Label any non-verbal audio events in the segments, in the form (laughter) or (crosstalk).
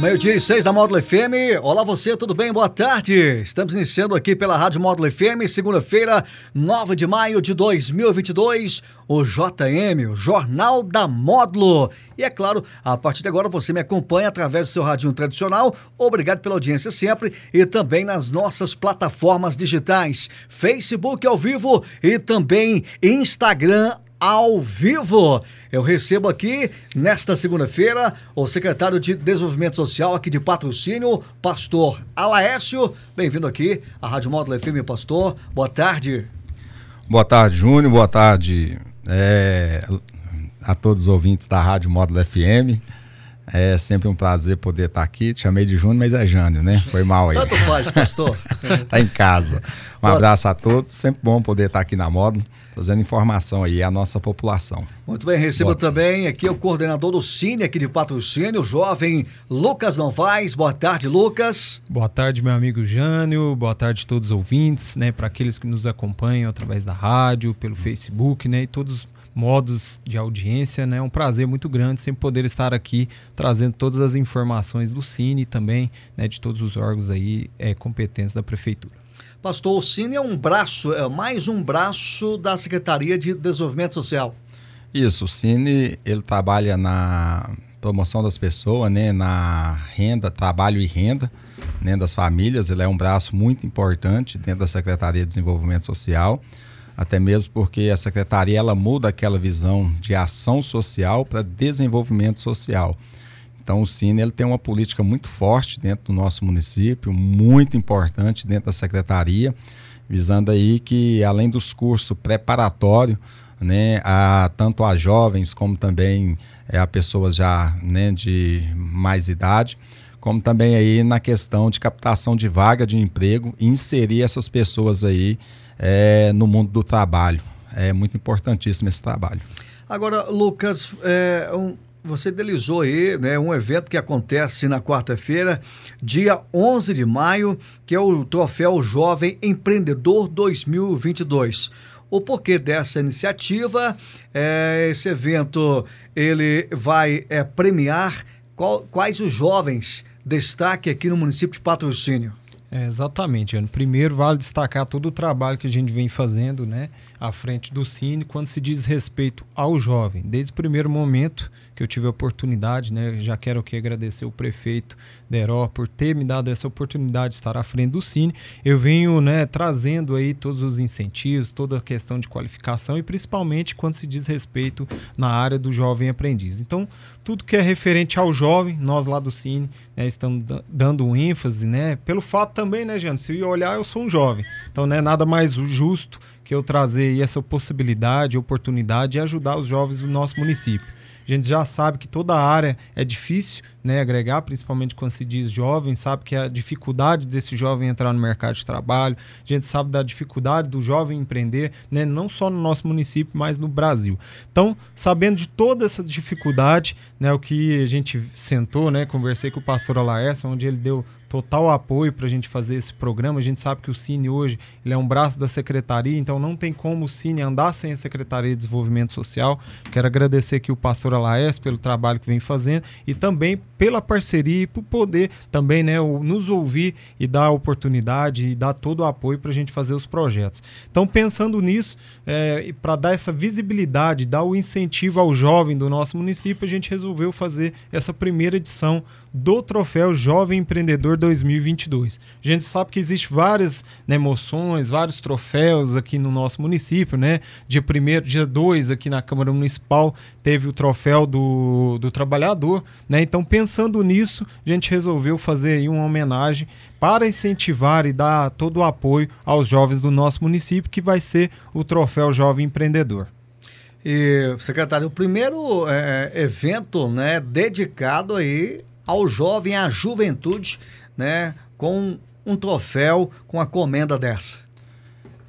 Meio-dia e seis da Módulo FM. Olá você, tudo bem? Boa tarde. Estamos iniciando aqui pela Rádio Módulo FM, segunda-feira, 9 de maio de 2022, o JM, o Jornal da Módulo. E é claro, a partir de agora você me acompanha através do seu radinho tradicional. Obrigado pela audiência sempre e também nas nossas plataformas digitais, Facebook ao vivo e também Instagram ao vivo. Eu recebo aqui, nesta segunda-feira, o secretário de Desenvolvimento Social aqui de patrocínio, pastor Alaécio. Bem-vindo aqui à Rádio Módulo FM, pastor. Boa tarde. Boa tarde, Júnior. Boa tarde é, a todos os ouvintes da Rádio Módulo FM. É sempre um prazer poder estar aqui. Te chamei de Júnior, mas é Jânio, né? Foi mal aí. Tanto faz, pastor. (laughs) tá em casa. Um abraço a todos. Sempre bom poder estar aqui na Módulo, trazendo informação aí à nossa população. Muito bem, recebo Boa. também aqui o coordenador do Cine aqui de patrocínio, o jovem Lucas Novaes. Boa tarde, Lucas. Boa tarde, meu amigo Jânio. Boa tarde a todos os ouvintes, né? Para aqueles que nos acompanham através da rádio, pelo Facebook, né? E todos modos de audiência, né? É um prazer muito grande sempre poder estar aqui trazendo todas as informações do Cine também, né, de todos os órgãos aí é, competentes da prefeitura. Pastor, o Cine é um braço, é mais um braço da Secretaria de Desenvolvimento Social. Isso, o Cine ele trabalha na promoção das pessoas, né, na renda, trabalho e renda, né, das famílias. Ele é um braço muito importante dentro da Secretaria de Desenvolvimento Social até mesmo porque a secretaria ela muda aquela visão de ação social para desenvolvimento social. Então o Cine ele tem uma política muito forte dentro do nosso município, muito importante dentro da secretaria, visando aí que além dos cursos preparatórios, né, a, tanto a jovens como também é, a pessoas já né, de mais idade, como também aí na questão de captação de vaga de emprego inserir essas pessoas aí é, no mundo do trabalho. É muito importantíssimo esse trabalho. Agora, Lucas, é, um, você delizou aí né, um evento que acontece na quarta-feira, dia 11 de maio, que é o Troféu Jovem Empreendedor 2022. O porquê dessa iniciativa? É, esse evento ele vai é, premiar qual, quais os jovens destaque aqui no município de Patrocínio. É, exatamente, Ano. Primeiro, vale destacar todo o trabalho que a gente vem fazendo né, à frente do Cine quando se diz respeito ao jovem. Desde o primeiro momento que eu tive a oportunidade, né, já quero aqui agradecer o prefeito Deró por ter me dado essa oportunidade de estar à frente do Cine. Eu venho né, trazendo aí todos os incentivos, toda a questão de qualificação e principalmente quando se diz respeito na área do jovem aprendiz. Então, tudo que é referente ao jovem, nós lá do Cine né, estamos dando um ênfase, né, pelo fato também, né, Jânio, se olhar, eu sou um jovem. Então, não é nada mais justo que eu trazer essa possibilidade, oportunidade de ajudar os jovens do nosso município. A gente já sabe que toda área é difícil né, agregar, principalmente quando se diz jovem, sabe que a dificuldade desse jovem entrar no mercado de trabalho, a gente sabe da dificuldade do jovem empreender, né, não só no nosso município, mas no Brasil. Então, sabendo de toda essa dificuldade, né, o que a gente sentou, né, conversei com o pastor Alaércio, onde ele deu total apoio para a gente fazer esse programa. A gente sabe que o Cine hoje ele é um braço da secretaria, então não tem como o Cine andar sem a Secretaria de Desenvolvimento Social. Quero agradecer aqui o pastor Alaes pelo trabalho que vem fazendo e também pela parceria e por poder também né, nos ouvir e dar oportunidade e dar todo o apoio para a gente fazer os projetos. Então, pensando nisso, é, para dar essa visibilidade, dar o incentivo ao jovem do nosso município, a gente resolveu fazer essa primeira edição do Troféu Jovem Empreendedor 2022. A gente sabe que existe várias né, moções, vários troféus aqui no nosso município, né? Dia 1 dia 2 aqui na Câmara Municipal teve o troféu do, do trabalhador, né? Então, pensando nisso, a gente resolveu fazer aí uma homenagem para incentivar e dar todo o apoio aos jovens do nosso município, que vai ser o troféu Jovem Empreendedor. E, secretário, o primeiro é, evento né, dedicado aí ao jovem, à juventude, né, com um troféu, com a comenda dessa.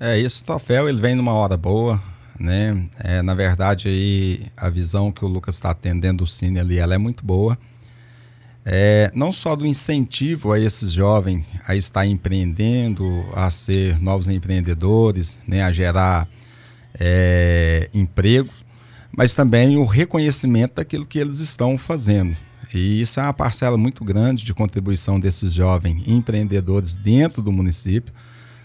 É, esse troféu ele vem numa hora boa, né? É, na verdade aí a visão que o Lucas está atendendo do Cine ali, ela é muito boa. É, não só do incentivo a esses jovens a estar empreendendo, a ser novos empreendedores, né, a gerar é, emprego, mas também o reconhecimento daquilo que eles estão fazendo. E isso é uma parcela muito grande de contribuição desses jovens empreendedores dentro do município.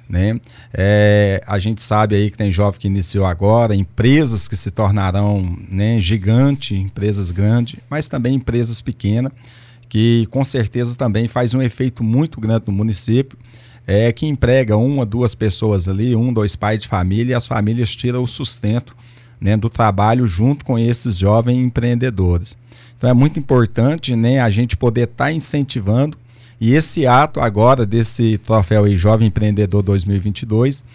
Né? É, a gente sabe aí que tem jovem que iniciou agora, empresas que se tornarão né, gigante, empresas grandes, mas também empresas pequenas, que com certeza também faz um efeito muito grande no município, é, que emprega uma, duas pessoas ali, um, dois pais de família, e as famílias tiram o sustento né, do trabalho junto com esses jovens empreendedores. Então é muito importante né, a gente poder estar tá incentivando e esse ato agora desse troféu aí, Jovem Empreendedor 2022,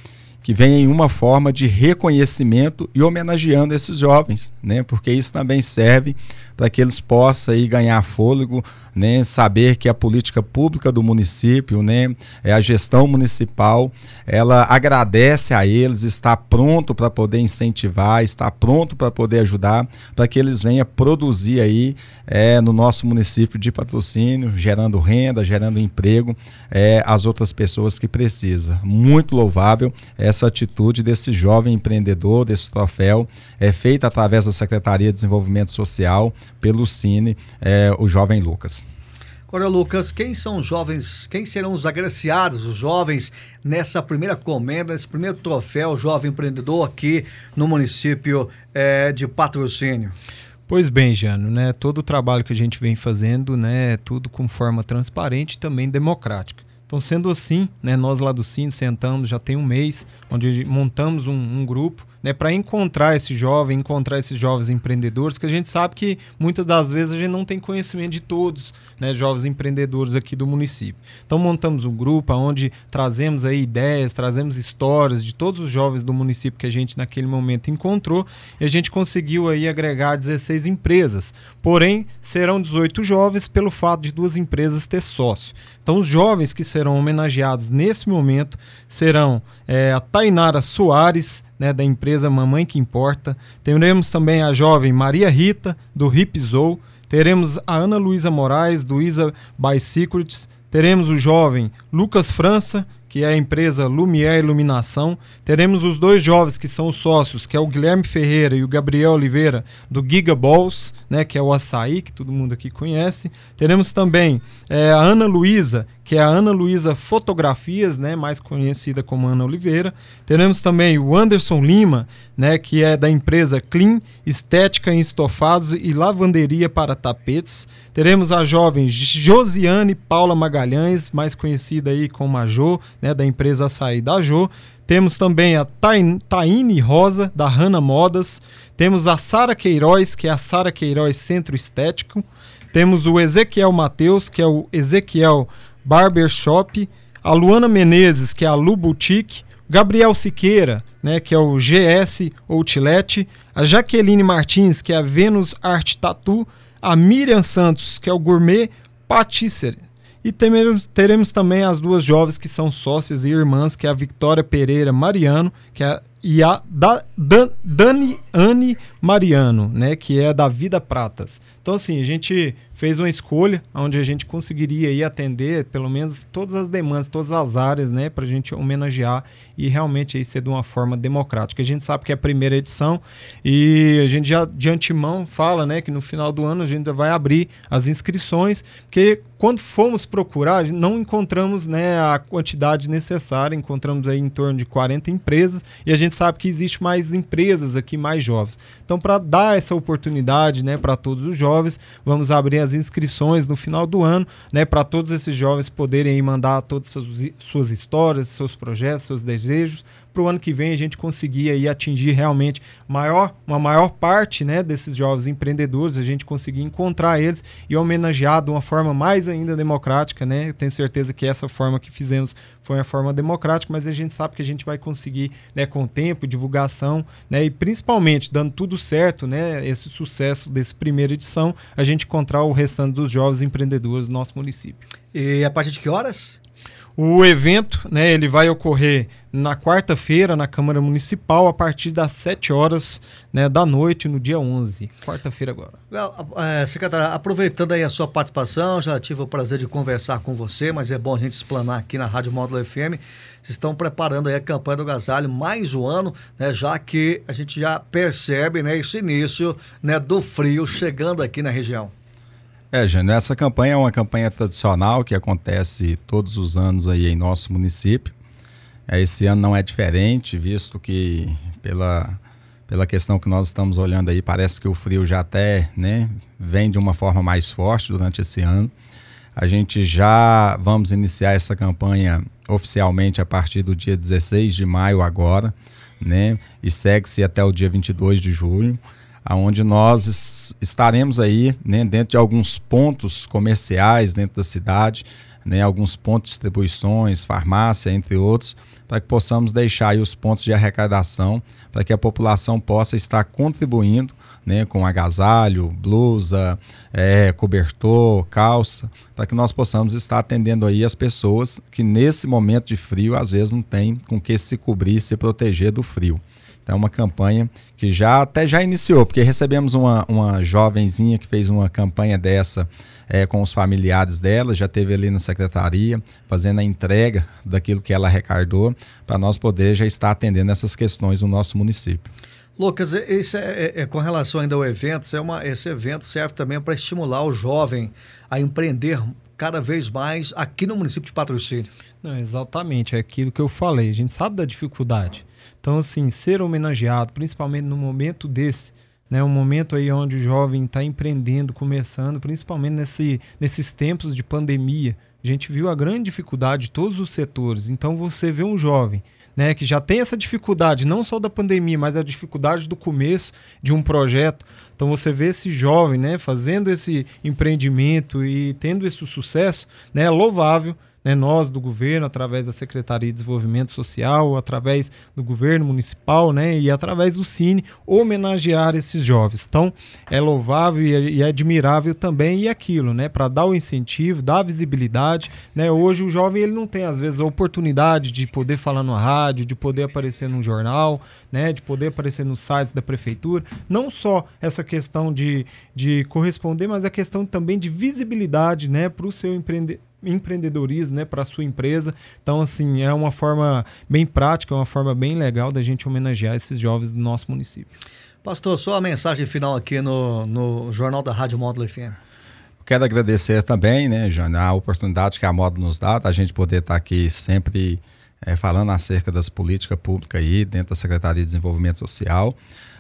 que vem em uma forma de reconhecimento e homenageando esses jovens, né? Porque isso também serve para que eles possam aí ganhar fôlego, né, saber que a política pública do município, né, é a gestão municipal, ela agradece a eles, está pronto para poder incentivar, está pronto para poder ajudar, para que eles venham produzir aí é, no nosso município de patrocínio, gerando renda, gerando emprego, é, as outras pessoas que precisam. Muito louvável essa atitude desse jovem empreendedor, desse troféu, é feita através da Secretaria de Desenvolvimento Social, pelo Cine, é, o jovem Lucas. Agora, Lucas, quem são os jovens, quem serão os agraciados, os jovens, nessa primeira comenda, nesse primeiro troféu Jovem Empreendedor aqui no município é, de Patrocínio? Pois bem, Jano, né, todo o trabalho que a gente vem fazendo, né, tudo com forma transparente e também democrática. Então, sendo assim, né, nós lá do Cine sentamos já tem um mês, onde montamos um, um grupo né, para encontrar esse jovem, encontrar esses jovens empreendedores, que a gente sabe que muitas das vezes a gente não tem conhecimento de todos, né, jovens empreendedores aqui do município. Então montamos um grupo onde trazemos aí ideias, trazemos histórias de todos os jovens do município que a gente naquele momento encontrou e a gente conseguiu aí agregar 16 empresas. Porém, serão 18 jovens pelo fato de duas empresas ter sócio. Então os jovens que serão homenageados nesse momento serão é, a Tainara Soares, né, da empresa Mamãe que Importa. Teremos também a jovem Maria Rita, do Hip Zou. Teremos a Ana Luísa Moraes, do Isa Bicycles. Teremos o jovem Lucas França, que é a empresa Lumière Iluminação. Teremos os dois jovens que são os sócios, que é o Guilherme Ferreira e o Gabriel Oliveira, do Giga Balls, né, que é o açaí, que todo mundo aqui conhece. Teremos também é, a Ana Luísa, que é a Ana Luísa Fotografias, né, mais conhecida como Ana Oliveira. Teremos também o Anderson Lima, né, que é da empresa Clean Estética em Estofados e Lavanderia para Tapetes. Teremos a jovem Josiane Paula Magalhães, mais conhecida aí como a Jo, né, da empresa Açaí da Jo. Temos também a Taine Rosa, da Rana Modas. Temos a Sara Queiroz, que é a Sara Queiroz Centro Estético. Temos o Ezequiel Mateus, que é o Ezequiel Barbershop. A Luana Menezes, que é a Lu Boutique. Gabriel Siqueira, né, que é o GS Outlet. A Jaqueline Martins, que é a Venus Art Tattoo. A Miriam Santos, que é o Gourmet Patisserie. E teremos, teremos também as duas jovens que são sócias e irmãs, que é a Victoria Pereira Mariano, que é e a da, Dan, Dani Anne Mariano, né, que é da Vida Pratas. Então assim, a gente fez uma escolha onde a gente conseguiria aí atender pelo menos todas as demandas, todas as áreas, né, para a gente homenagear e realmente aí ser de uma forma democrática. A gente sabe que é a primeira edição e a gente já de antemão fala, né, que no final do ano a gente vai abrir as inscrições, porque quando fomos procurar, não encontramos, né, a quantidade necessária, encontramos aí em torno de 40 empresas e a gente sabe que existe mais empresas aqui, mais jovens. Então, para dar essa oportunidade né, para todos os jovens, vamos abrir as inscrições no final do ano, né, para todos esses jovens poderem mandar todas as suas histórias, seus projetos, seus desejos, para o ano que vem a gente conseguir aí atingir realmente maior, uma maior parte né, desses jovens empreendedores, a gente conseguir encontrar eles e homenagear de uma forma mais ainda democrática. Né? Eu tenho certeza que essa forma que fizemos foi uma forma democrática, mas a gente sabe que a gente vai conseguir, né, com tempo, divulgação, né, e principalmente dando tudo certo, né, esse sucesso desse primeira edição, a gente encontrar o restante dos jovens empreendedores do nosso município. E a partir de que horas? O evento, né, ele vai ocorrer na quarta-feira na Câmara Municipal a partir das 7 horas né, da noite no dia 11, quarta-feira agora. É, secretária, aproveitando aí a sua participação, já tive o prazer de conversar com você, mas é bom a gente explanar aqui na Rádio Módulo FM. Vocês estão preparando aí a campanha do agasalho mais um ano, né, já que a gente já percebe né, esse início né, do frio chegando aqui na região. É, Jânio, essa campanha é uma campanha tradicional que acontece todos os anos aí em nosso município. É, esse ano não é diferente, visto que pela, pela questão que nós estamos olhando aí, parece que o frio já até né, vem de uma forma mais forte durante esse ano. A gente já vamos iniciar essa campanha oficialmente a partir do dia 16 de maio agora, né? E segue-se até o dia 22 de julho aonde nós estaremos aí né, dentro de alguns pontos comerciais dentro da cidade, né, alguns pontos de distribuições, farmácia, entre outros, para que possamos deixar aí os pontos de arrecadação para que a população possa estar contribuindo né, com agasalho, blusa, é, cobertor, calça, para que nós possamos estar atendendo aí as pessoas que nesse momento de frio às vezes não tem com que se cobrir, se proteger do frio. Então, é uma campanha que já até já iniciou, porque recebemos uma, uma jovenzinha que fez uma campanha dessa é, com os familiares dela, já teve ali na secretaria, fazendo a entrega daquilo que ela arrecadou, para nós poder já estar atendendo essas questões no nosso município. Lucas, isso é, é, é, com relação ainda ao evento, é uma, esse evento serve também para estimular o jovem a empreender cada vez mais aqui no município de Patrocínio. Não, exatamente, é aquilo que eu falei. A gente sabe da dificuldade. Então, assim, ser homenageado, principalmente no momento desse, né, um momento aí onde o jovem está empreendendo, começando, principalmente nesse, nesses tempos de pandemia, a gente viu a grande dificuldade de todos os setores. Então, você vê um jovem né, que já tem essa dificuldade, não só da pandemia, mas a dificuldade do começo de um projeto. Então você vê esse jovem, né, fazendo esse empreendimento e tendo esse sucesso, né, é louvável né, nós do governo, através da Secretaria de Desenvolvimento Social, através do governo municipal né, e através do Cine, homenagear esses jovens. Então, é louvável e, é, e é admirável também e aquilo, né, para dar o incentivo, dar a visibilidade. Né, hoje o jovem ele não tem, às vezes, a oportunidade de poder falar no rádio, de poder aparecer num jornal, né, de poder aparecer nos sites da prefeitura. Não só essa questão de, de corresponder, mas a questão também de visibilidade né, para o seu empreendedor empreendedorismo né, para a sua empresa. Então, assim, é uma forma bem prática, uma forma bem legal da gente homenagear esses jovens do nosso município. Pastor, só a mensagem final aqui no, no Jornal da Rádio Módulo FM. Quero agradecer também, né, Jana, a oportunidade que a Módulo nos dá, da gente poder estar aqui sempre é, falando acerca das políticas públicas aí dentro da Secretaria de Desenvolvimento Social.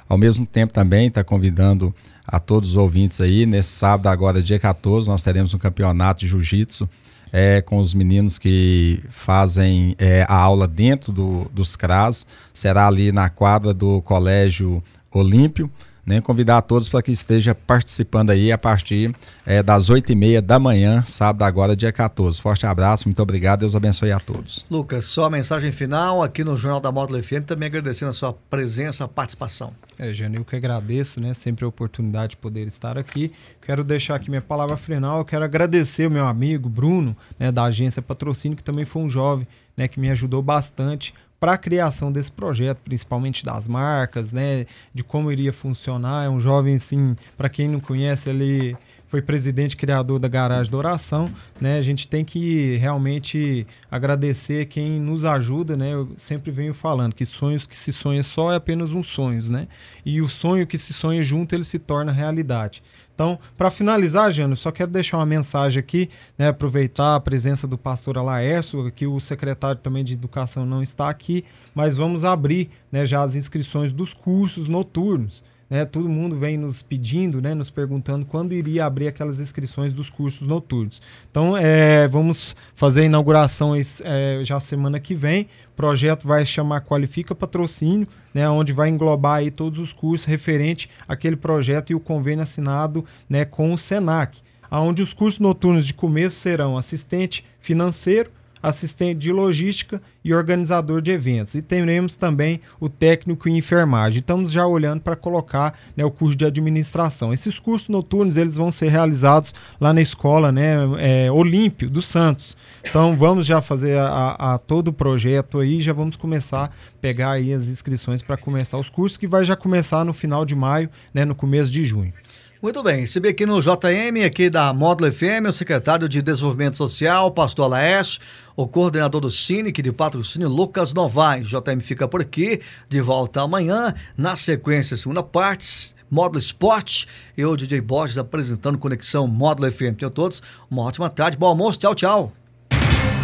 Ao mesmo tempo também está convidando a todos os ouvintes aí, nesse sábado agora, dia 14, nós teremos um campeonato de jiu-jitsu é, com os meninos que fazem é, a aula dentro do, dos CRAS. Será ali na quadra do Colégio Olímpio. Né, convidar a todos para que esteja participando aí a partir é, das 8 e meia da manhã, sábado agora, dia 14. Forte abraço, muito obrigado, Deus abençoe a todos. Lucas, só a mensagem final aqui no Jornal da Módulo FM, também agradecendo a sua presença, a participação. É, Jânio, eu que agradeço, né? Sempre a oportunidade de poder estar aqui. Quero deixar aqui minha palavra final. Eu quero agradecer o meu amigo Bruno, né, da agência Patrocínio, que também foi um jovem, né, que me ajudou bastante para a criação desse projeto, principalmente das marcas, né, de como iria funcionar. É um jovem, assim, para quem não conhece, ele foi presidente criador da Garagem da Oração, né? A gente tem que realmente agradecer quem nos ajuda, né? Eu sempre venho falando que sonhos que se sonha só é apenas um sonho, né? E o sonho que se sonha junto ele se torna realidade. Então, para finalizar, Jânio, só quero deixar uma mensagem aqui, né, aproveitar a presença do pastor Alaércio, que o secretário também de Educação não está aqui, mas vamos abrir né, já as inscrições dos cursos noturnos. Né, todo mundo vem nos pedindo, né, nos perguntando quando iria abrir aquelas inscrições dos cursos noturnos. Então, é, vamos fazer a inauguração é, já semana que vem. O projeto vai chamar Qualifica Patrocínio, né, onde vai englobar aí todos os cursos referente àquele projeto e o convênio assinado né, com o SENAC, onde os cursos noturnos de começo serão assistente financeiro, assistente de logística e organizador de eventos. E teremos também o técnico em enfermagem. Estamos já olhando para colocar né, o curso de administração. Esses cursos noturnos eles vão ser realizados lá na escola né, é, Olímpio do Santos. Então vamos já fazer a, a, todo o projeto aí, já vamos começar a pegar aí as inscrições para começar os cursos que vai já começar no final de maio, né, no começo de junho. Muito bem, recebi aqui no JM, aqui da Módulo FM, o secretário de Desenvolvimento Social, pastor Alaes, o coordenador do Cine, de patrocínio, Lucas Novaes. JM fica por aqui, de volta amanhã, na sequência, segunda parte, Módulo Esporte, eu, DJ Borges, apresentando Conexão Módulo FM. Tenham todos uma ótima tarde, bom almoço, tchau, tchau.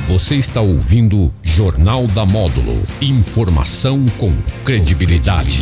Você está ouvindo Jornal da Módulo, informação com credibilidade.